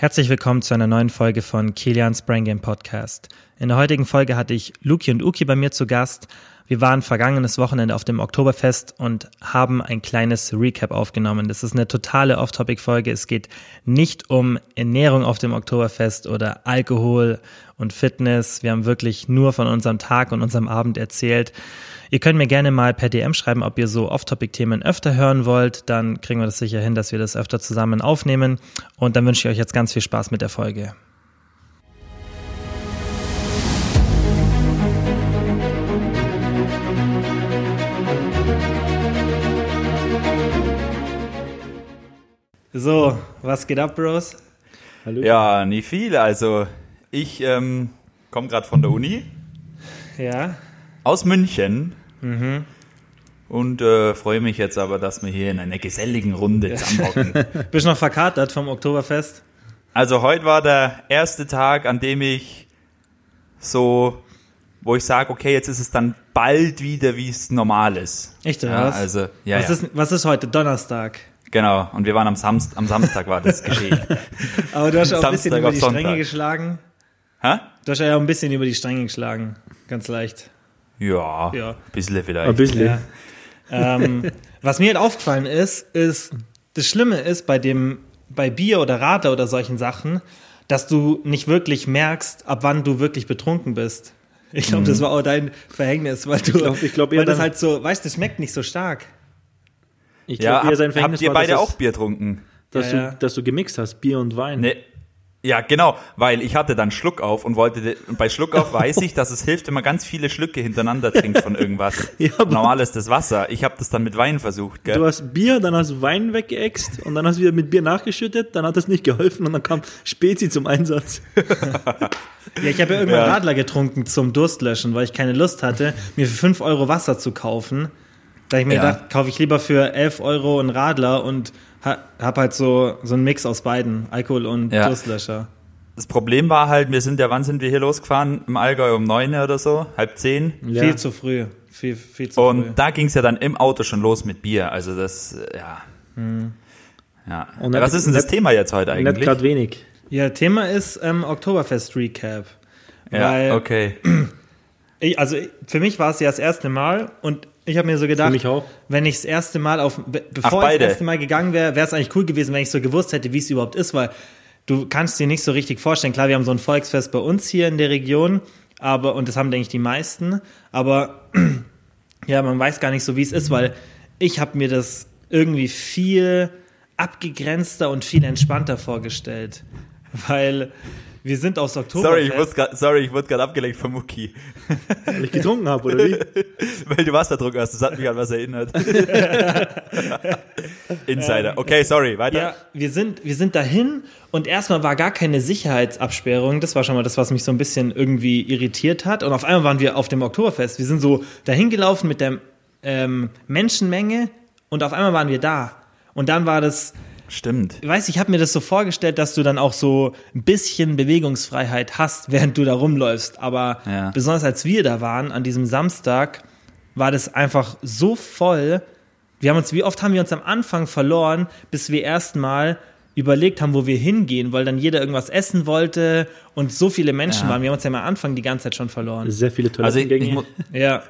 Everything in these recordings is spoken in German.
Herzlich willkommen zu einer neuen Folge von Kilians Brain Game Podcast. In der heutigen Folge hatte ich Luki und Uki bei mir zu Gast. Wir waren vergangenes Wochenende auf dem Oktoberfest und haben ein kleines Recap aufgenommen. Das ist eine totale Off-Topic-Folge. Es geht nicht um Ernährung auf dem Oktoberfest oder Alkohol und Fitness. Wir haben wirklich nur von unserem Tag und unserem Abend erzählt. Ihr könnt mir gerne mal per DM schreiben, ob ihr so Off-Topic-Themen öfter hören wollt. Dann kriegen wir das sicher hin, dass wir das öfter zusammen aufnehmen. Und dann wünsche ich euch jetzt ganz viel Spaß mit der Folge. So, was geht ab, Bros? Hallo. Ja, nicht viel. Also, ich ähm, komme gerade von der Uni. Ja. Aus München. Mhm. Und äh, freue mich jetzt aber, dass wir hier in einer geselligen Runde zusammenhocken. Bist noch verkatert vom Oktoberfest? Also heute war der erste Tag, an dem ich so, wo ich sage, okay, jetzt ist es dann bald wieder, wie es normal ist. Echt, oder ja, was? Also, ja, was, ja. Ist, was ist heute? Donnerstag. Genau, und wir waren am, Samst am Samstag war das geschehen. aber du hast auch ein bisschen Samstag über die Sonntag. Stränge geschlagen. Hä? Du hast ja auch ein bisschen über die Stränge geschlagen. Ganz leicht. Ja, Ja. ein bisschen vielleicht. Ein bisschen. Ja. ähm, was mir halt aufgefallen ist, ist, das Schlimme ist bei dem, bei Bier oder Radler oder solchen Sachen, dass du nicht wirklich merkst, ab wann du wirklich betrunken bist. Ich glaube, das war auch dein Verhängnis, weil du, glaub- ich glaub, weil das halt so, weißt, das schmeckt nicht so stark. Ich Ja, glaube, eher sein Verhängnis habt ihr war, beide auch Bier getrunken? dass, Ja, ja. Du, dass du gemixt hast, Bier und Wein. Ne, ja, genau, weil ich hatte dann Schluck auf und wollte, und bei Schluck auf weiß ich, dass es hilft, wenn man ganz viele Schlücke hintereinander trinkt von irgendwas. Ja, Normal ist das Wasser. Ich habe das dann mit Wein versucht, Du gell? hast Bier, dann hast du Wein weggeext und dann hast du wieder mit Bier nachgeschüttet, dann hat das nicht geholfen und dann kam Spezi zum Einsatz. Ja, ich habe ja irgendwann Ja. Radler getrunken zum Durstlöschen, weil ich keine Lust hatte, mir für 5 Euro Wasser zu kaufen. Da ich mir Ja. gedacht, kaufe ich lieber für 11 Euro einen Radler und ha, hab halt so, so einen Mix aus beiden, Alkohol und Ja. Durstlöscher. Das Problem war halt, wir sind ja, wann sind wir hier losgefahren? Im Allgäu um neun oder so, halb zehn. Ja. Viel zu früh. Viel, viel zu Und früh. da ging es ja dann im Auto schon los mit Bier. Also das, ja. Ja. Und Was nicht- ist denn das nicht- Thema jetzt heute Nicht eigentlich? gerade wenig. Ja, Thema ist ähm, Oktoberfest Recap. Ja, okay. ich, also für mich war es ja das erste Mal und ich habe mir so gedacht, auch. wenn ich das erste Mal auf, be- bevor ich beide. das erste Mal gegangen wäre, wäre es eigentlich cool gewesen, wenn ich so gewusst hätte, wie es überhaupt ist, weil du kannst dir nicht so richtig vorstellen. Klar, wir haben so ein Volksfest bei uns hier in der Region, aber und das haben denke ich die meisten, aber ja, man weiß gar nicht so, wie es ist, weil ich habe mir das irgendwie viel abgegrenzter und viel entspannter vorgestellt, weil wir sind aus Oktober. Sorry, ich wurde grad, sorry, ich wurde gerade abgelenkt von Mucki. Weil ich getrunken habe, oder wie? Weil du Wasserdruck hast, das hat mich an was erinnert. Insider. Okay, sorry, weiter. Ja, wir sind, wir sind dahin und erstmal war gar keine Sicherheitsabsperrung. Das war schon mal das, was mich so ein bisschen irgendwie irritiert hat. Und auf einmal waren wir auf dem Oktoberfest. Wir sind so dahin gelaufen mit der ähm, Menschenmenge und auf einmal waren wir da. Und dann war das, Stimmt. ich weiß, ich habe mir das so vorgestellt, dass du dann auch so ein bisschen Bewegungsfreiheit hast, während du da rumläufst. Aber Ja. besonders als wir da waren, an diesem Samstag, war das einfach so voll. Wir haben uns, wie oft haben wir uns am Anfang verloren, bis wir erstmal überlegt haben, wo wir hingehen, weil dann jeder irgendwas essen wollte und so viele Menschen Ja. waren. Wir haben uns ja am Anfang die ganze Zeit schon verloren. Sehr viele Also ich, Toilettengänge. ich, mu Ja.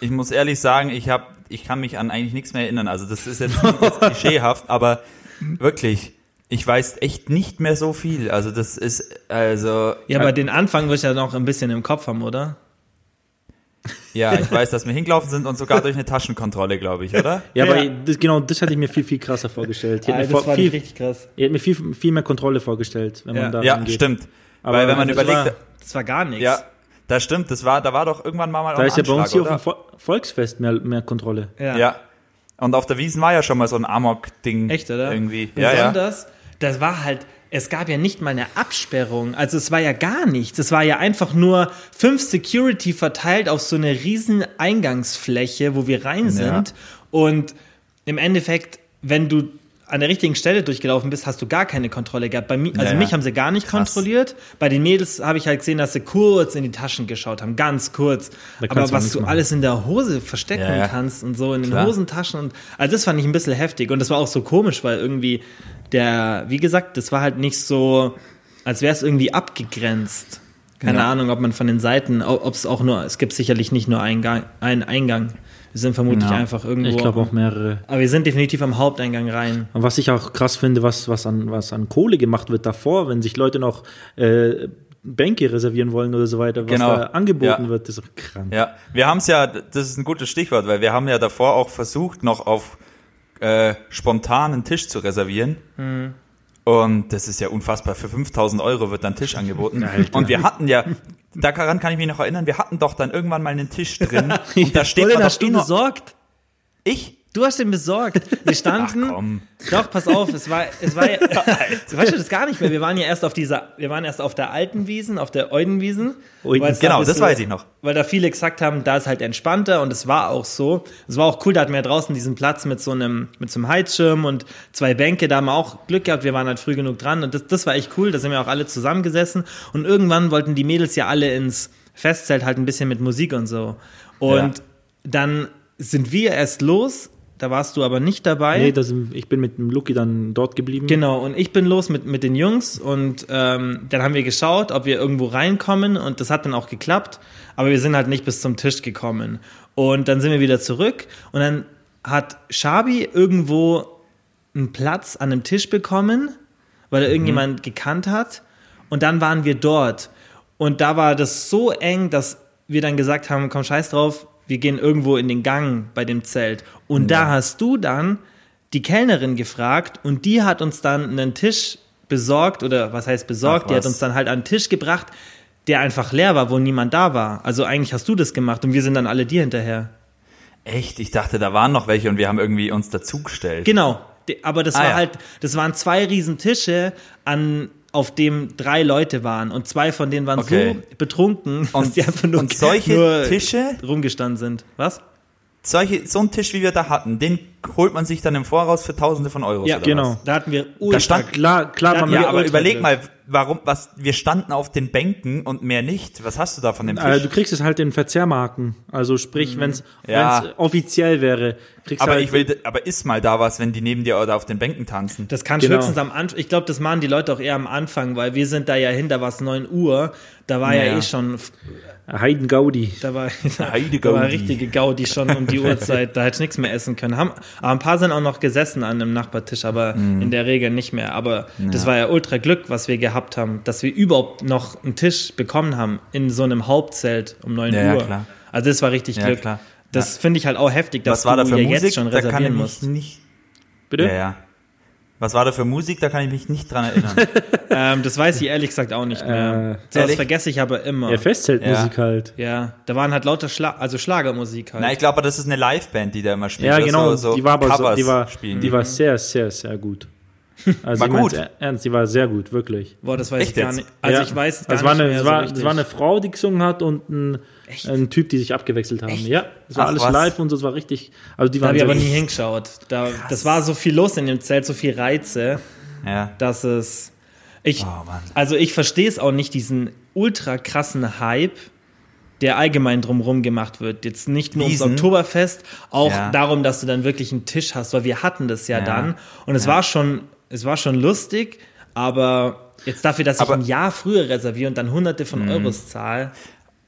ich muss ehrlich sagen, ich hab, ich kann mich an eigentlich nichts mehr erinnern. Also das ist jetzt, jetzt klischeehaft, aber wirklich, ich weiß echt nicht mehr so viel. Also das ist, also Ja, aber den Anfang wirst du ja noch ein bisschen im Kopf haben, oder? ja, ich weiß, dass wir hingelaufen sind und sogar durch eine Taschenkontrolle, glaube ich, oder? ja, aber Ja. Das, genau, das hatte ich mir viel, viel krasser vorgestellt. Ich hätte Ah, mir, das vor, war viel, richtig krass. ich hätte mir viel, viel mehr Kontrolle vorgestellt, wenn Ja. man da Ja, hingeht. stimmt. Aber Weil wenn man das überlegt, war- Das war gar nichts. ja, das stimmt, das war, da war doch irgendwann mal, mal Da ein ist ja bei uns hier auf dem oder? Vo- Volksfest mehr, mehr Kontrolle. Ja. Ja. Und auf der Wiesen war ja schon mal so ein Amok-Ding. Echt, oder? Irgendwie. Ja, ja. Besonders, das war halt, es gab ja nicht mal eine Absperrung. Also es war ja gar nichts. Es war ja einfach nur fünf Security verteilt auf so eine riesen Eingangsfläche, wo wir rein sind. Und im Endeffekt, wenn du an der richtigen Stelle durchgelaufen bist, hast du gar keine Kontrolle gehabt. Bei mir, also Ja, ja. mich haben sie gar nicht Krass. kontrolliert. Bei den Mädels habe ich halt gesehen, dass sie kurz in die Taschen geschaut haben, ganz kurz. Aber was du machen. alles in der Hose verstecken Ja, kannst und so in den Klar. Hosentaschen und also das fand ich ein bisschen heftig und das war auch so komisch, weil irgendwie der, wie gesagt, das war halt nicht so, als wäre es irgendwie abgegrenzt. Keine Ja. Ahnung, ob man von den Seiten, ob es auch nur, es gibt sicherlich nicht nur einen, Gang, einen Eingang. Wir sind vermutlich Ja. einfach irgendwo. Ich glaube auch mehrere. Aber wir sind definitiv am Haupteingang rein. Und was ich auch krass finde, was, was, an, was an Kohle gemacht wird davor, wenn sich Leute noch äh, Bänke reservieren wollen oder so weiter, was Genau. da angeboten Ja. wird, ist doch krank. Ja, wir haben es ja, das ist ein gutes Stichwort, weil wir haben ja davor auch versucht, noch auf äh, spontanen Tisch zu reservieren. Mhm. Und das ist ja unfassbar. Für 5000 Euro wird dann Tisch angeboten. Alter. Und wir hatten ja, daran kann ich mich noch erinnern, wir hatten doch dann irgendwann mal einen Tisch drin. Und da steht man doch besorgt? Ich? Du hast den besorgt. Wir standen. Ach. Doch, pass auf, es war, es war ja, du weißt du das gar nicht mehr. Wir waren ja erst auf dieser, wir waren erst auf der alten Wiesen, auf der Eudenwiesen. Genau, das weiß ich noch. Weil da viele gesagt haben, da ist halt entspannter und es war auch so. Es war auch cool, da hatten wir ja draußen diesen Platz mit so einem, mit so einem Heizschirm und zwei Bänke, da haben wir auch Glück gehabt, wir waren halt früh genug dran und das, das war echt cool, da sind wir auch alle zusammengesessen und irgendwann wollten die Mädels ja alle ins Festzelt halt ein bisschen mit Musik und so. Und Ja. dann sind wir erst los, da warst du aber nicht dabei. Nee, das, ich bin mit dem Lucky dann dort geblieben. Genau, und ich bin los mit, mit den Jungs und ähm, dann haben wir geschaut, ob wir irgendwo reinkommen und das hat dann auch geklappt, aber wir sind halt nicht bis zum Tisch gekommen. Und dann sind wir wieder zurück und dann hat Shabi irgendwo einen Platz an einem Tisch bekommen, weil er irgendjemand gekannt hat und dann waren wir dort und da war das so eng, dass wir dann gesagt haben, komm scheiß drauf, wir gehen irgendwo in den Gang bei dem Zelt. Und da hast du dann die Kellnerin gefragt und die hat uns dann einen Tisch besorgt oder was heißt besorgt, Ach, die hat was. uns dann halt an einen Tisch gebracht, der einfach leer war, wo niemand da war. Also eigentlich hast du das gemacht und wir sind dann alle dir hinterher. Echt? Ich dachte, da waren noch welche und wir haben irgendwie uns dazugestellt. Genau, aber das Ah, war ja. halt, das waren zwei riesen Tische, an, auf dem drei Leute waren und zwei von denen waren Okay. so betrunken, dass Und- die einfach nur, und solche nur Tische? rumgestanden sind. Was? Solche, so ein Tisch, wie wir da hatten, den holt man sich dann im Voraus für Tausende von Euros. Ja, oder genau. Was? Da hatten wir ultra stand- Klar, klar, waren Ja, aber ultra überleg mal, warum, was, wir standen auf den Bänken und mehr nicht. Was hast du da von dem Tisch? Äh, du kriegst es halt in Verzehrmarken. Also sprich, wenn es Ja. offiziell wäre, kriegst aber du halt ich will, aber ist mal da was, wenn die neben dir oder auf den Bänken tanzen. Das kann Genau. höchstens am Anfang. Ich glaube, das machen die Leute auch eher am Anfang, weil wir sind da ja hin, da war es 9 Uhr. Da war ja, Ja. eh schon, Heiden Gaudi. da war, Heide da war Gaudi. richtige Gaudi schon um die Uhrzeit. Da hätte ich nichts mehr essen können. Haben, aber ein paar sind auch noch gesessen an einem Nachbartisch, aber Mhm. in der Regel nicht mehr. Aber das war ja ultra Glück, was wir gehabt haben, dass wir überhaupt noch einen Tisch bekommen haben in so einem Hauptzelt um 9 Ja, ja, Uhr. klar. Also das war richtig Ja, Glück. klar. Das finde ich halt auch heftig, dass Was war da du für ja Musik? jetzt schon da kann ich reservieren musst. nicht. Bitte? Ja, ja. Was war da für Musik? Da kann ich mich nicht dran erinnern. Ähm, das weiß ich ehrlich gesagt auch nicht mehr. das ehrlich? vergesse ich aber immer. Ja, Festzeltmusik Ja. halt. Ja, da waren halt lauter Schla also Schlagermusik halt. Na, ich glaube, das ist eine Liveband, die da immer spielt. Ja, oder genau. So, so die war aber so, die war, spielen. die war sehr, sehr, sehr gut. Also War gut? er- Ernst, die war sehr gut, wirklich. Boah, das weiß Echt ich gar jetzt? nicht. Also Ja. ich weiß gar es war nicht eine, mehr es so war, richtig. es war eine Frau, die gesungen hat und ein, Echt? ein Typ, die sich abgewechselt haben. Ja, es war Ach, alles was? live und so, es war richtig. Also die da habe ich aber nie hingeschaut. Da, das war so viel los in dem Zelt, so viel Reize, ja. dass es. Ich, Oh, Mann. also ich verstehe es auch nicht, diesen ultra krassen Hype, der allgemein drumherum gemacht wird. Jetzt nicht nur ums Wiesen? Oktoberfest, auch Ja. darum, dass du dann wirklich einen Tisch hast, weil wir hatten das ja, Ja. dann. Und es war schon, es war schon lustig, aber jetzt dafür, dass ich Aber- ein Jahr früher reserviere und dann hunderte von Euros zahle.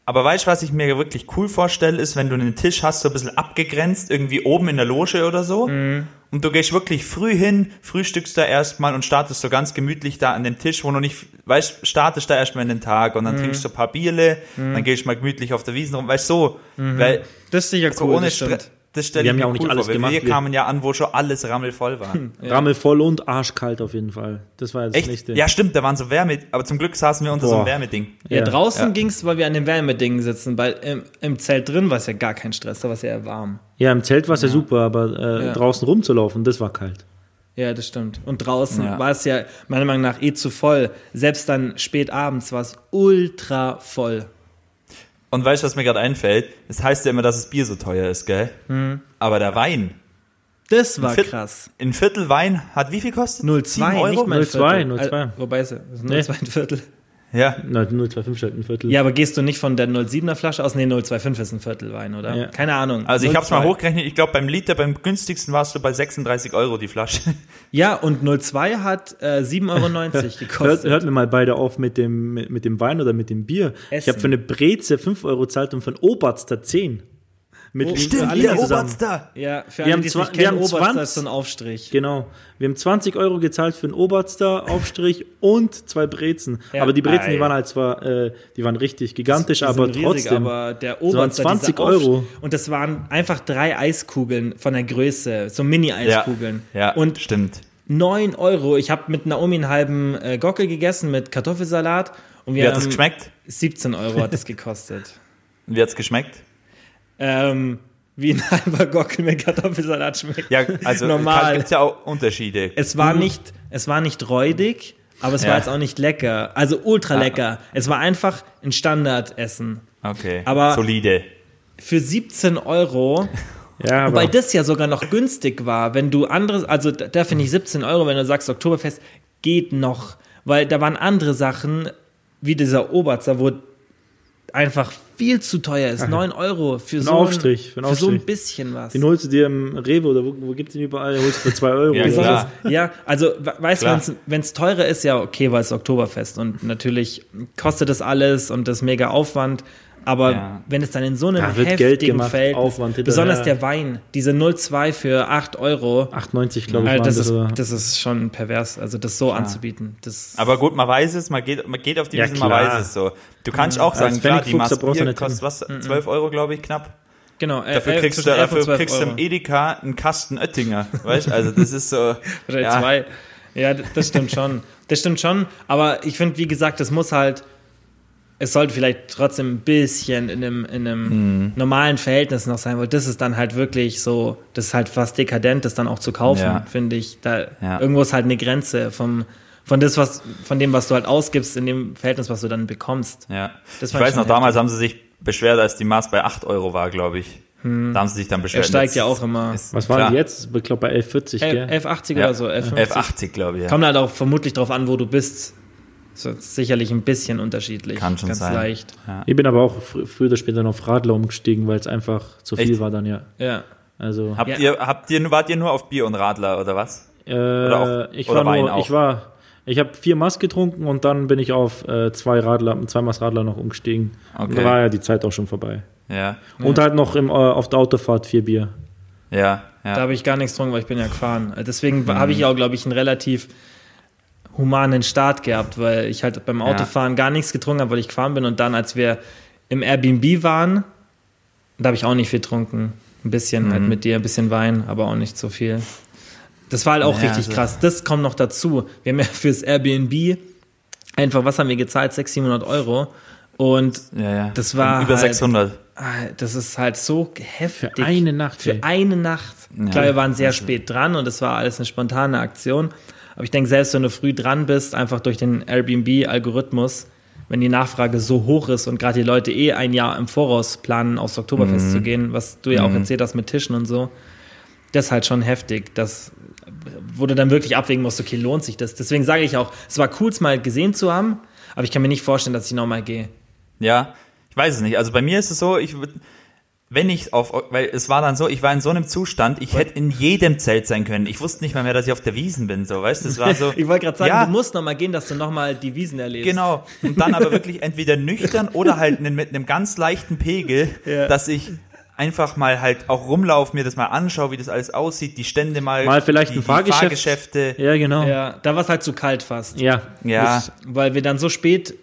Aber weißt du, was ich mir wirklich cool vorstelle, ist, wenn du einen Tisch hast, so ein bisschen abgegrenzt, irgendwie oben in der Loge oder so. Mhm. Und du gehst wirklich früh hin, frühstückst da erstmal und startest so ganz gemütlich da an den Tisch, wo du nicht, weißt, startest da erstmal in den Tag und dann Mhm. trinkst du ein paar Bierle, dann gehst du mal gemütlich auf der Wiesen rum, weißt du, so, weil Das ist sicher so Mhm. cool, ohne. Stress, das stelle Wir haben ja auch nicht cool alles vor, gemacht, wir wir- kamen ja an, wo schon alles rammelvoll war. rammelvoll und arschkalt auf jeden Fall. Das war das Echt? nächste. Ja, stimmt, da waren so Wärme, aber zum Glück saßen wir unter so einem Boah. Wärmeding. Ja, Ja. draußen Ja. ging's, weil wir an den Wärmedingen sitzen, weil im, im Zelt drin war es ja gar kein Stress, da war es ja warm. Ja, im Zelt war es ja. super, aber äh, Ja. draußen rumzulaufen, das war kalt. Ja, das stimmt. Und draußen Ja. war es ja meiner Meinung nach eh zu voll. Selbst dann spät abends war es ultra voll. Und weißt du, was mir gerade einfällt? Es heißt ja immer, dass das Bier so teuer ist, gell? Mhm. Aber der Wein, Das war Viert- krass. ein Viertel Wein hat wie viel kostet? 0,2, Sieben Euro? nicht mal ein 0,2, Viertel. 0,2. Also, wobei es ist Nee. 0,2 ein Viertel. Ja. Na, 025 ist halt ein Viertel. Ja, aber gehst du nicht von der 07er Flasche aus? Nee, 025 ist ein Viertel Wein, oder? Ja. Keine Ahnung. Also ich habe es mal 02. hochgerechnet, ich glaube beim Liter, beim günstigsten warst du bei 36 Euro die Flasche. Ja, und 02 hat äh, 7,90 Euro Hört, gekostet. hört mir mal beide auf mit dem, mit, mit dem Wein oder mit dem Bier. Ich Essen. habe für eine Breze 5 Euro gezahlt und für einen Oberster 10. Mit Oh, stimmt, allen der zusammen. Oberster. ja, für Wir alle, haben die nicht wir kennen, haben Oberster 20 ist so ein Aufstrich. Genau. Wir haben 20 Euro gezahlt für einen Oberster Aufstrich und zwei Brezen. Ja. aber die Brezen, die Ei. waren halt zwar, äh, die waren richtig gigantisch, Die aber riesig, trotzdem. aber der waren Oberster, 20 dieser Aufsch- Euro. Und das waren einfach drei Eiskugeln von der Größe, so Mini-Eiskugeln. Ja, ja Und stimmt. 9 Euro. Ich habe mit Naomi einen halben äh, Gockel gegessen mit Kartoffelsalat. Und wir Wie hat haben es geschmeckt? 17 Euro hat es gekostet. Wie hat es geschmeckt? Ähm, wie ein halber Gockel mit Kartoffelsalat schmeckt. Ja, also Normal. gibt es ja auch Unterschiede. Es war nicht, es war nicht räudig, aber es Ja. war jetzt auch nicht lecker. Also ultra lecker. Es war einfach ein Standardessen. Okay, Aber- solide. Für 17 Euro, ja, aber wobei das ja sogar noch günstig war, wenn du anderes, also da, da finde ich 17 Euro, wenn du sagst Oktoberfest, geht noch. Weil da waren andere Sachen, wie dieser Oberster, wo einfach viel zu teuer ist. 9 Euro für so, Aufstrich, für für, einen so ein bisschen was. den holst du dir im Rewe oder wo, wo gibt es den überall? Den holst du für 2 Euro. Ja, klar. Ja, also we- weißt du, wenn es teurer ist, ja okay, weil es Oktoberfest und natürlich kostet das alles und das mega Aufwand. Aber Ja. wenn es dann in so einem Da wird heftigen Geld gemacht, Feld, Aufwand besonders der Wein, diese 0,2 für 8 Euro, 98, glaube ich, waren das, das. ist, das ist schon pervers, also das so anzubieten. Das, Aber gut, man weiß es, man geht, man geht auf die Ja, Wiese, man weiß es so. Du kannst auch sagen, klar, die nicht kostet was? 12 Euro, glaube ich, knapp. genau, äh, Dafür kriegst du, zwischen 11 und dafür 12 kriegst du im. Edeka einen Kasten Oettinger. Weißt du, also das ist so. Ja, zwei. Ja, das stimmt schon. Das stimmt schon. Aber ich finde, wie gesagt, es muss halt, es sollte vielleicht trotzdem ein bisschen in einem, in einem Mhm. normalen Verhältnis noch sein, weil das ist dann halt wirklich so, das ist halt fast dekadent, das dann auch zu kaufen, Ja. finde ich. Da Ja. irgendwo ist halt eine Grenze vom, von das, was, von dem, was du halt ausgibst, in dem Verhältnis, was du dann bekommst. ja. Das ich weiß noch, damals haben sie sich beschwert, als die Maß bei 8 Euro war, glaube ich. Da haben sie sich dann beschwert. Er steigt Jetzt ja auch immer. ist Was waren klar. die jetzt? Ich glaube bei 11,40, gell? 11,80 Ja. oder so, 11,50. 11,80, glaube ich. Ja. Kommt halt auch vermutlich drauf an, wo du bist. So, sicherlich ein bisschen unterschiedlich. Kann schon Ganz sein. leicht. Ich bin aber auch fr früher oder später noch auf Radler umgestiegen, weil es einfach zu viel Echt? war dann, ja. Ja. Also, Habt Ja. ihr, habt ihr, wart ihr nur auf Bier und Radler oder was? äh, auch- ich oder war Wein nur, auch? ich war, ich habe vier Maß getrunken und dann bin ich auf äh, zwei Radler, zwei Maß Radler noch umgestiegen. Und Okay. da war ja die Zeit auch schon vorbei. Ja, Und halt noch im, äh, auf der Autofahrt vier Bier. ja, Da ja. habe ich gar nichts getrunken, weil ich bin ja gefahren. Deswegen Mhm. habe ich auch, glaube ich, einen relativ humanen Start gehabt, weil ich halt beim Autofahren gar nichts getrunken habe, weil ich gefahren bin. Und dann, als wir im Airbnb waren, da habe ich auch nicht viel getrunken. Ein bisschen halt Mhm. mit dir, ein bisschen Wein, aber auch nicht so viel. Das war halt auch Naja, richtig also- krass. Das kommt noch dazu. Wir haben ja fürs Airbnb einfach, was haben wir gezahlt? 600, 700 Euro. Und ja, ja. das war Über halt- 600. Ah, Das ist halt so heftig. Für eine Nacht, Für ey. eine Nacht. Ja. Klar, wir waren sehr spät dran und es war alles eine spontane Aktion. Aber ich denke, selbst wenn du früh dran bist, einfach durch den Airbnb-Algorithmus, wenn die Nachfrage so hoch ist und gerade die Leute eh ein Jahr im Voraus planen, aufs Oktoberfest Mhm. zu gehen, was du ja auch erzählt hast mit Tischen und so, das ist halt schon heftig. Das, wo du dann wirklich abwägen musst, okay, lohnt sich das? Deswegen sage ich auch, es war cool, es mal gesehen zu haben, aber ich kann mir nicht vorstellen, dass ich nochmal gehe. Ja, ich weiß es nicht. Also bei mir ist es so, ich würd- wenn ich auf, weil es war dann so, ich war in so einem Zustand, ich hätte in jedem Zelt sein können. Ich wusste nicht mal mehr, dass ich auf der Wiesen bin, so, weißt du, das war so. Ich wollte gerade sagen, ja, du musst nochmal gehen, dass du nochmal die Wiesen erlebst. Genau. Und dann aber wirklich entweder nüchtern oder halt mit einem ganz leichten Pegel, Ja. dass ich einfach mal halt auch rumlaufe, mir das mal anschaue, wie das alles aussieht, die Stände mal, Mal vielleicht die, ein Fahrgeschäft. Fahrgeschäfte. Ja, genau. Ja. Ja, da war es halt zu kalt fast. Ja. Das- Weil wir dann so spät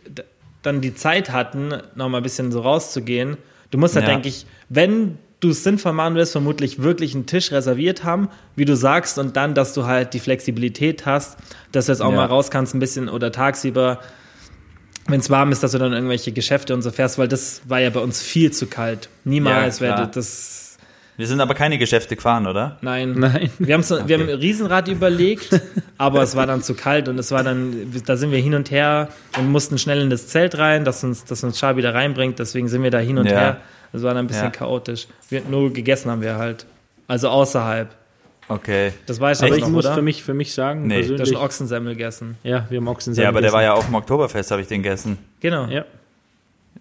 dann die Zeit hatten, nochmal ein bisschen so rauszugehen. Du musst halt, Ja. denke ich, wenn du es sinnvoll machen willst, vermutlich wirklich einen Tisch reserviert haben, wie du sagst, und dann, dass du halt die Flexibilität hast, dass du jetzt auch Ja. mal raus kannst, ein bisschen oder tagsüber, wenn es warm ist, dass du dann irgendwelche Geschäfte und so fährst, weil das war ja bei uns viel zu kalt. Niemals Ja, werde das. Wir sind aber keine Geschäfte gefahren, oder? Nein. Nein. Wir, haben's, wir haben ein Riesenrad überlegt, aber es war dann zu kalt und es war dann, da sind wir hin und her und mussten schnell in das Zelt rein, dass uns, dass uns Char wieder reinbringt, deswegen sind wir da hin und Ja. her. Es war dann ein bisschen Ja. chaotisch. Wir, nur gegessen haben wir halt. Also außerhalb. Okay. Das weiß Aber ich ich noch, muss oder? für mich, für mich sagen, Nee. Du hast persönlich, schon Ochsensemmel gegessen. ja, wir haben Ochsen Ja, aber der war ja auf dem Oktoberfest, habe ich den gegessen. Genau. Ja,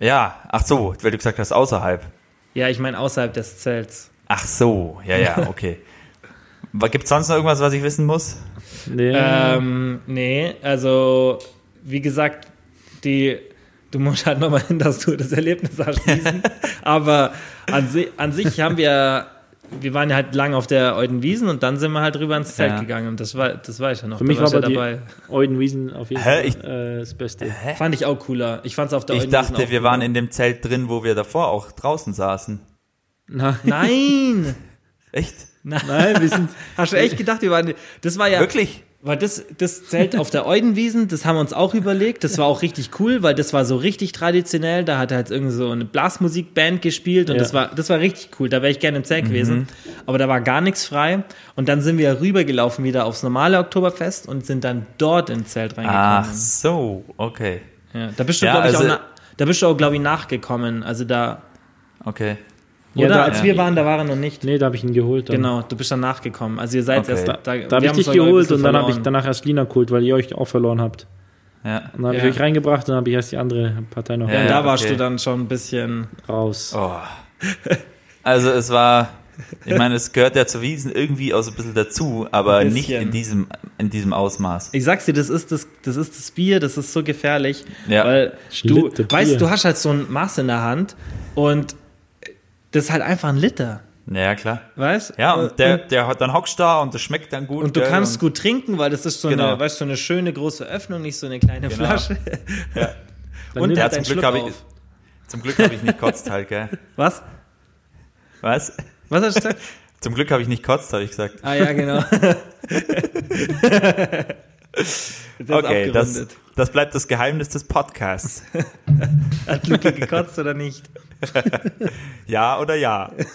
Ja, Ja, ach so, weil du gesagt hast, außerhalb. ich meine außerhalb des Zelts. Ach so, ja, ja, okay. Gibt es sonst noch irgendwas, was ich wissen muss? nee, Ähm, nee, also wie gesagt, die, du musst halt nochmal hin, dass du das Erlebnis erschließen. Aber an, si an sich haben wir, wir waren ja halt lang auf der Eudenwiesen und dann sind wir halt rüber ins Zelt Ja. gegangen. Und das war, das war ich ja noch. für mich war warst aber ja die Eudenwiesen auf jeden Hä? Fall Ich- äh, das Beste. Fand ich auch cooler. Ich fand's auf der Ich Eudenwiesen dachte, auch wir cooler. waren in dem Zelt drin, wo wir davor auch draußen saßen. Nein, Nein! Echt? nein, wir sind, Hast du echt gedacht, wir waren. Das war ja. Wirklich? Weil das, das Zelt auf der Eudenwiesen, das haben wir uns auch überlegt. Das war auch richtig cool, weil das war so richtig traditionell. Da hat halt irgendwie so eine Blasmusikband gespielt und Ja. das war, das war richtig cool. Da wäre ich gerne im Zelt gewesen. Aber da war gar nichts frei. Und dann sind wir rübergelaufen wieder aufs normale Oktoberfest und sind dann dort ins Zelt reingekommen. Ach so, okay. Ja, da bist du, Ja, glaube ich, also- auch, na, da bist du auch, glaube ich, nachgekommen. Also da, Okay. Ja, oder? da- Als ja. wir waren, da war er noch nicht. nee, da habe ich ihn geholt. Dann. Genau, du bist dann nachgekommen. Also ihr seid Okay. erst Da- da. Da habe ich dich geholt bisschen und dann habe ich danach erst Lina geholt, weil ihr euch auch verloren habt. Ja. Und dann habe Ja. ich euch reingebracht und dann habe ich erst die andere Partei noch Ja, und Ja, da warst okay. du dann schon ein bisschen. raus. Oh. Also es war, ich meine, es gehört ja zu Wiesen irgendwie auch so ein bisschen dazu, aber Ein nicht bisschen. in diesem, in diesem Ausmaß. Ich sag's dir, das ist das, das ist das Bier, das ist so gefährlich, Ja. weil du Schlitte Bier. weißt, du hast halt so ein Maß in der Hand und das ist halt einfach ein Liter, Ja, klar. weißt? Ja, und der, der hat dann hockst da und das schmeckt dann gut. und du kannst und- gut trinken, weil das ist so Genau. eine, weißt, du, so eine schöne große Öffnung, nicht so eine kleine Genau. Flasche. Dann und Ja, hat zum Glück habe ich, zum Glück habe ich nicht kotzt halt, gell? Was? Was? Was hast du gesagt? Zum Glück habe ich nicht kotzt, habe ich gesagt. ah ja, genau. Okay, das, das bleibt das Geheimnis des Podcasts. Hat Luki gekotzt oder nicht? Ja oder ja?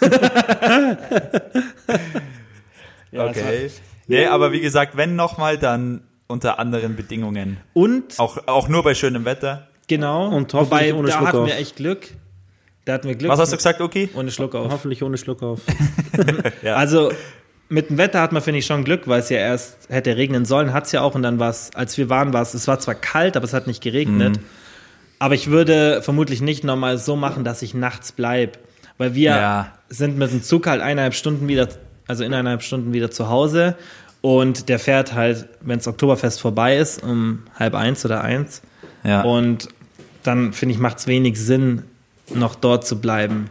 Ja, Okay. Nee, aber wie gesagt, wenn nochmal, dann unter anderen Bedingungen. Und Auch, auch nur bei schönem Wetter. genau, Und hoffentlich wobei, ohne da Schluck hatten auf. wir echt Glück. Da hatten wir Glück. Was hast du gesagt, Oki? Ohne Schluck auf. Hoffentlich ohne Schluck auf. Ja. Also mit dem Wetter hat man, finde ich, schon Glück, weil es ja erst hätte regnen sollen, hat es ja auch. Und dann war es, als wir waren, war es, es war zwar kalt, aber es hat nicht geregnet. Mhm. Aber ich würde vermutlich nicht nochmal so machen, dass ich nachts bleibe. Weil wir Ja. sind mit dem Zug halt eineinhalb Stunden wieder, also in eineinhalb Stunden wieder zu Hause. Und der fährt halt, wenn das Oktoberfest vorbei ist, um halb eins oder eins. Ja. Und dann, finde ich, macht es wenig Sinn, noch dort zu bleiben.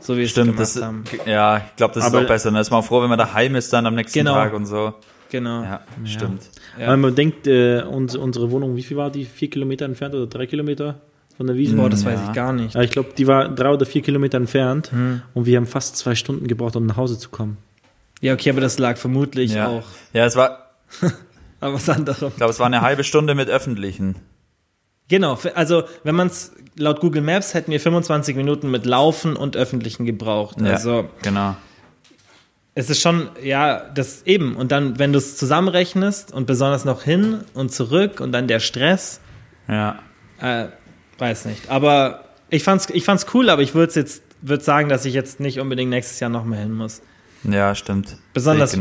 So wie wir es Stimmt, gemacht das, haben. ja, ich glaube, das ist Aber- auch besser. Dann ist man auch froh, wenn man daheim ist dann am nächsten Genau. Tag und so. Genau. Ja, stimmt. Ja. Weil man denkt, äh, uns, unsere Wohnung, wie viel war die? Vier Kilometer entfernt oder drei Kilometer von der Wiese? Boah, das Ja. weiß ich gar nicht. Ich glaube, die war drei oder vier Kilometer entfernt Hm. und wir haben fast zwei Stunden gebraucht, um nach Hause zu kommen. Ja, okay, aber das lag vermutlich Ja. auch Ja, es war, an was anderem. ich glaube, es war eine halbe Stunde mit Öffentlichen. Genau, also wenn man es laut Google Maps hätten wir 25 Minuten mit Laufen und Öffentlichen gebraucht. Ja, Also genau. es ist schon, ja, das eben. Und dann, wenn du es zusammenrechnest und besonders noch hin und zurück und dann der Stress, Ja. äh, weiß nicht. Aber ich fand's, ich fand's cool, aber ich würde jetzt würde sagen, dass ich jetzt nicht unbedingt nächstes Jahr noch mehr hin muss. Ja, stimmt. Besonders-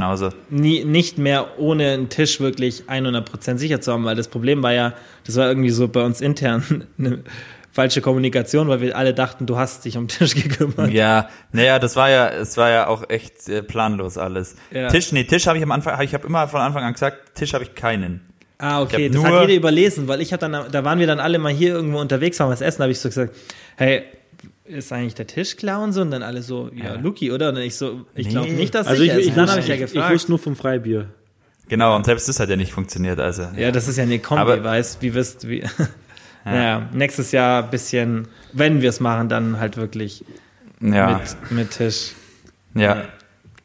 nie, nicht mehr ohne einen Tisch wirklich 100% sicher zu haben, weil das Problem war ja, das war irgendwie so bei uns intern eine falsche Kommunikation, weil wir alle dachten, du hast dich um den Tisch gekümmert. Ja, naja, das war ja, es war ja auch echt äh, planlos alles. Ja. Tisch, nee, Tisch habe ich am Anfang, ich habe immer von Anfang an gesagt, Tisch habe ich keinen. Ah, okay, das hat jeder überlesen, weil ich habe dann, da waren wir dann alle mal hier irgendwo unterwegs, haben was essen, habe ich so gesagt, hey, ist eigentlich der Tisch klar und so? Und dann alle so, ja, Ja. Luki, oder? Und ich so, ich Nee. glaube nicht, dass Also ich, ist. ich, dann wusste, habe ich ja ich, ich wusste nur vom Freibier. Genau, und selbst das hat ja nicht funktioniert, also. Ja, das ist ja eine Kombi, Aber- weißt wie wisst, wie. Naja, nächstes Jahr ein bisschen, wenn wir es machen, dann halt wirklich Ja, mit, mit Tisch. ja, Ja.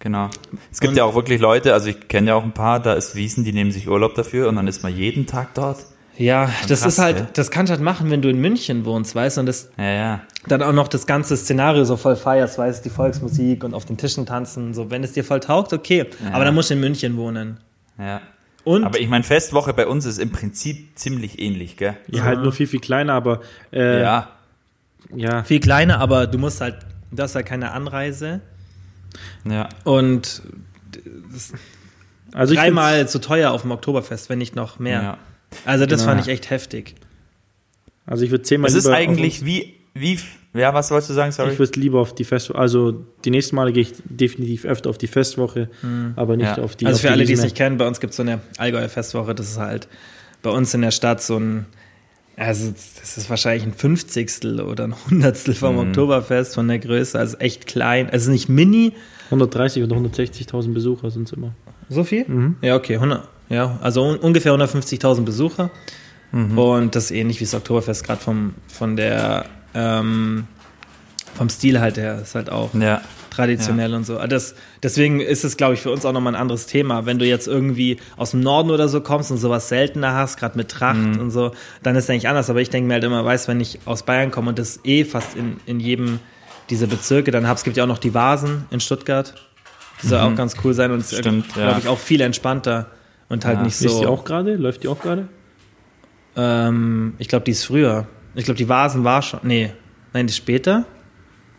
genau. Es gibt Und- ja auch wirklich Leute, also ich kenne ja auch ein paar, da ist Wiesen, die nehmen sich Urlaub dafür und dann ist man jeden Tag dort. Ja, das krass, ist halt, das kannst du halt machen, wenn du in München wohnst, weißt du, und das Ja, ja. dann auch noch das ganze Szenario so voll feierst, weißt du, die Volksmusik und auf den Tischen tanzen, so, wenn es dir voll taugt, okay, aber dann musst du in München wohnen. ja. Und, Aber ich meine, Festwoche bei uns ist im Prinzip ziemlich ähnlich, gell? Ja, halt nur viel, viel kleiner, aber äh, ja. Ja, viel kleiner, aber du musst halt, du hast halt keine Anreise ja. und das ist Also ich dreimal zu teuer auf dem Oktoberfest, wenn nicht noch mehr. Ja. Also das Genau. fand ich echt heftig. also ich würde zehnmal Es ist lieber eigentlich wie, wie, ja, was wolltest du sagen, auf, sorry? ich würde lieber auf die Festwoche, also die nächsten Male gehe ich definitiv öfter auf die Festwoche, aber nicht Ja. auf die also auf für die alle, die es nicht kennen, bei uns gibt es so eine Allgäuer Festwoche. Das ist halt bei uns in der Stadt so ein, also das ist wahrscheinlich ein Fünfzigstel oder ein Hundertstel vom Oktoberfest von der Größe. Also echt klein. Also nicht mini. 130 oder 160.000 Besucher sind es immer. So viel? Mhm. Ja, okay. 100, ja, also un ungefähr 150.000 Besucher. Und das ist ähnlich wie das Oktoberfest, gerade vom, von der, ähm, vom Stil halt her. Ist halt auch ja. traditionell und so. Ah, Das, deswegen ist es, glaube ich, für uns auch nochmal ein anderes Thema. Wenn du jetzt irgendwie aus dem Norden oder so kommst und sowas seltener hast, gerade mit Tracht und so, dann ist es eigentlich anders. Aber ich denke mir halt immer, weißt wenn ich aus Bayern komme und das eh fast in, in jedem dieser Bezirke dann habe, es gibt ja auch noch die Vasen in Stuttgart. Die soll auch ganz cool sein und Stimmt, glaube ja. ich, auch viel entspannter und halt Ja. nicht Ist die so. auch gerade? Läuft die auch gerade? Ähm, ich glaube, die ist früher. Ich glaube, die Vasen war schon. Nee, nein, die ist später.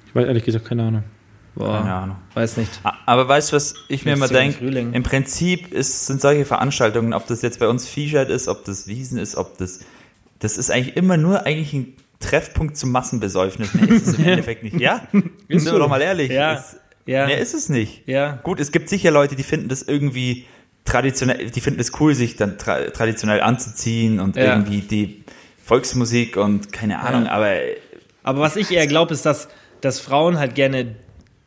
Ich weiß ehrlich gesagt keine Ahnung. Boah, Keine Ahnung. weiß nicht. Aber weißt du, was ich mir immer so im denke? Frühling. Im Prinzip ist, sind solche Veranstaltungen, ob das jetzt bei uns Viehscheid ist, ob das Wiesen ist, ob das, das ist eigentlich immer nur eigentlich ein Treffpunkt zum Massenbesäufnis. Mehr ist es im Endeffekt nicht. Ja? Sind wir doch mal ehrlich. Ja. Es, Ja. Mehr ist es nicht. Ja. Gut, es gibt sicher Leute, die finden das irgendwie traditionell, die finden es cool, sich dann tra traditionell anzuziehen und Ja. irgendwie die Volksmusik und keine Ahnung, Ja. aber Aber was ich eher glaube, ist, dass, dass Frauen halt gerne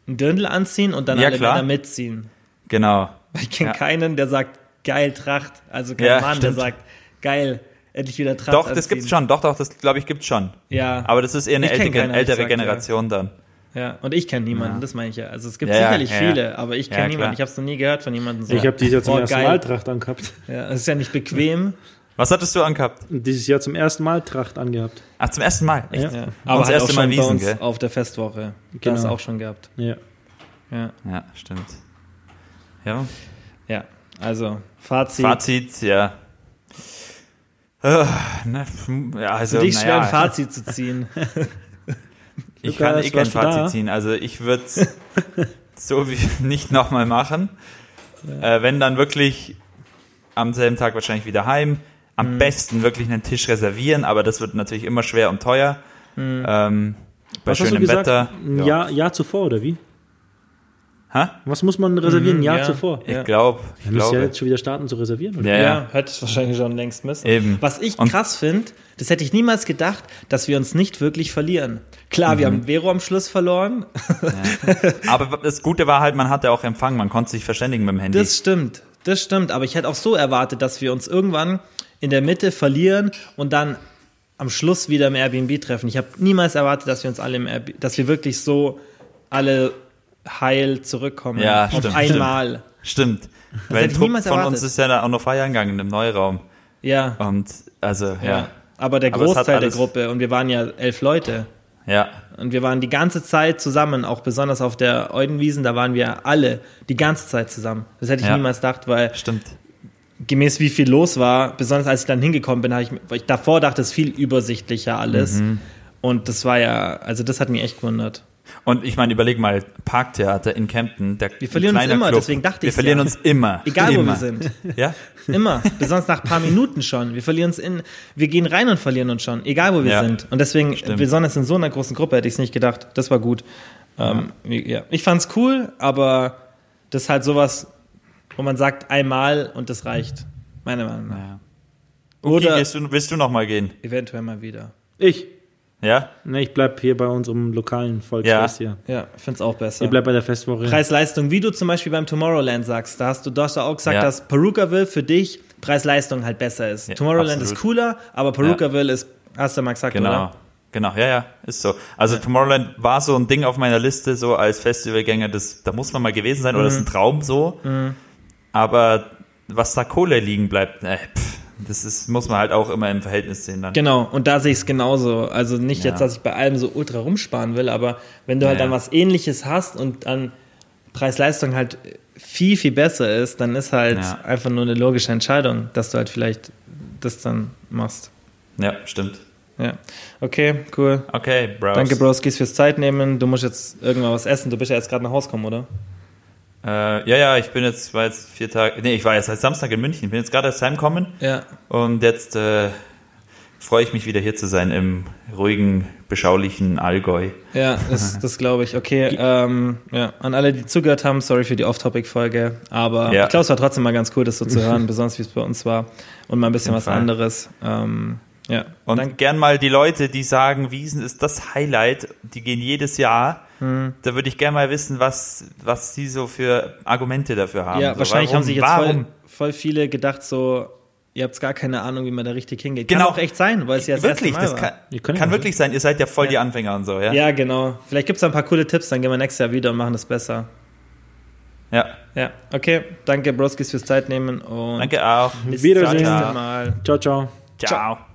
ein Dirndl anziehen und dann Ja, alle klar. Männer mitziehen. genau. Ich kenne keinen, der sagt, geil Tracht. Also kein Mann, der stimmt. sagt, geil, endlich wieder Tracht Doch, das anziehen. gibt's schon. Doch, doch, das glaube ich gibt's schon. Ja, Aber das ist eher eine ältere, ehrlich ältere ja. Generation dann. Ja. Und ich kenne niemanden, Ja. das meine ich ja. Also es gibt Ja, ja, sicherlich ja, ja. viele, aber ich kenne Ja, niemanden. Ich habe es noch nie gehört von jemandem so. Ich habe dieses Jahr zum boah, ersten geil. Mal Tracht angehabt. Ja, es ist ja nicht bequem. Was hattest du angehabt? Dieses Jahr zum ersten Mal Tracht angehabt. Ach, zum ersten Mal. Echt? Ja. Ja. das Aber halt erste auch Mal Wiesen, uns gell? auf der Festwoche. Genau. Das auch schon gehabt. Ja. Ja, Ja, stimmt. Ja. ja. also Fazit. Fazit, ja. Äh, ne, ja, also, Für dich schwer naja, ein Fazit zu ziehen. Ich Lukas, kann eh kein du da? Fazit ziehen. Also ich würde so wie nicht nochmal machen. Äh, wenn dann wirklich am selben Tag wahrscheinlich wieder heim. Am Mhm. besten wirklich einen Tisch reservieren, aber das wird natürlich immer schwer und teuer. Mhm. Ähm, bei Was hast du schönem gesagt? Wetter. Ein Jahr, Jahr zuvor, oder wie? Hä? Was muss man reservieren? Ein Jahr ja. zuvor? Ich Ja. glaube, ich Wir müssen ja jetzt schon wieder starten zu reservieren, oder? Ja, Ja, ja. hätte es wahrscheinlich schon längst müssen. Eben. Was ich Und- krass finde, das hätte ich niemals gedacht, dass wir uns nicht wirklich verlieren. Klar, Mhm. wir haben Vero am Schluss verloren. Aber das Gute war halt, man hatte auch Empfang, man konnte sich verständigen mit dem Handy. Das stimmt, das stimmt. Aber ich hätte auch so erwartet, dass wir uns irgendwann in der Mitte verlieren und dann am Schluss wieder im Airbnb treffen. Ich habe niemals erwartet, dass wir uns alle im Airbnb, dass wir wirklich so alle heil zurückkommen. Ja, auf stimmt, einmal. Stimmt. Weil ich Trupp niemals von erwartet. uns ist ja da auch noch feiern gegangen im Neuraum. Ja. Und also, ja. ja. Aber der Aber Großteil der alles- Gruppe, und wir waren ja elf Leute. Ja. Und wir waren die ganze Zeit zusammen, auch besonders auf der Eudenwiesen, da waren wir alle die ganze Zeit zusammen. Das hätte ich Ja. niemals gedacht, weil Stimmt. gemäß wie viel los war, besonders als ich dann hingekommen bin, habe ich, weil ich davor dachte, es ist viel übersichtlicher alles. Mhm. Und das war ja, also das hat mich echt gewundert. Und ich meine, überleg mal, Parktheater in Kempten. Der, Wir verlieren uns immer, Club. deswegen dachte Wir ich's verlieren ja. uns immer. Egal wo immer. wir sind. Ja? Immer. besonders nach ein paar Minuten schon. Wir verlieren uns in, wir gehen rein und verlieren uns schon, egal wo wir Ja. sind. Und deswegen, Stimmt. besonders in so einer großen Gruppe hätte ich es nicht gedacht. Das war gut. Ähm, ja. Ich fand's cool, aber das ist halt sowas, wo man sagt einmal und das reicht. Meiner Meinung nach. ja. Okay, Oder gehst du, willst du noch mal gehen? eventuell mal wieder. Ich? Ja? Ne, ich bleib hier bei unserem lokalen Volksfest hier. Ja, ich find's auch besser. Ich bleib bei der Festwoche. Preis-Leistung, wie du zum Beispiel beim Tomorrowland sagst, da hast du, ja auch gesagt, Ja. dass Perukaville für dich Preis-Leistung halt besser ist. Ja, Tomorrowland absolut. ist cooler, aber Perukaville ist, hast du mal gesagt, Genau. oder? Genau, ja, ja, ist so. Also Tomorrowland war so ein Ding auf meiner Liste, so als Festivalgänger, das, da muss man mal gewesen sein, oder das ist ein Mhm. Traum so. Aber was da Kohle liegen bleibt, äh, pff, das ist, muss man halt auch immer im Verhältnis sehen dann. Genau, und da sehe ich es genauso. Also nicht Ja. jetzt, dass ich bei allem so ultra rumsparen will, aber wenn du halt Ja, dann was ähnliches hast und dann Preis-Leistung halt viel, viel besser ist, dann ist halt Ja. einfach nur eine logische Entscheidung, dass du halt vielleicht das dann machst. Ja, stimmt. Ja. Okay, cool. Okay, Bros. Danke, Broskis, fürs Zeit nehmen. Du musst jetzt irgendwann was essen. Du bist ja jetzt gerade nach Hause gekommen, oder? Äh, ja, ja, ich bin jetzt, war jetzt vier Tage, nee, ich war jetzt seit Samstag in München. Ich bin jetzt gerade erst heimgekommen Ja. und jetzt äh, freue ich mich wieder hier zu sein im ruhigen, beschaulichen Allgäu. Ja, das, das glaube ich. Okay, ähm, ja, an alle, die zugehört haben, sorry für die Off-Topic-Folge, aber Ja. ich glaube, es war trotzdem mal ganz cool, das so zu hören, besonders wie es bei uns war und mal ein bisschen was Fall. anderes. Ähm, ja, Und Danke. gern mal die Leute, die sagen, Wiesen ist das Highlight, die gehen jedes Jahr. Hm. Da würde ich gern mal wissen, was, was sie so für Argumente dafür haben. Ja, so, wahrscheinlich warum, haben sich jetzt voll, voll viele gedacht, so, ihr habt gar keine Ahnung, wie man da richtig hingeht. Genau. Kann auch echt sein, weil es ja das wirklich, erste Mal das kann, kann wirklich sein. Ihr seid ja voll Ja. die Anfänger und so, ja? Ja, genau. Vielleicht gibt es ein paar coole Tipps, dann gehen wir nächstes Jahr wieder und machen das besser. Ja. Ja, okay. Danke, Broskis, fürs Zeitnehmen und Danke auch. bis Wiedersehen. zum Ciao, nächsten ciao. Mal. Ciao, ciao. Ciao.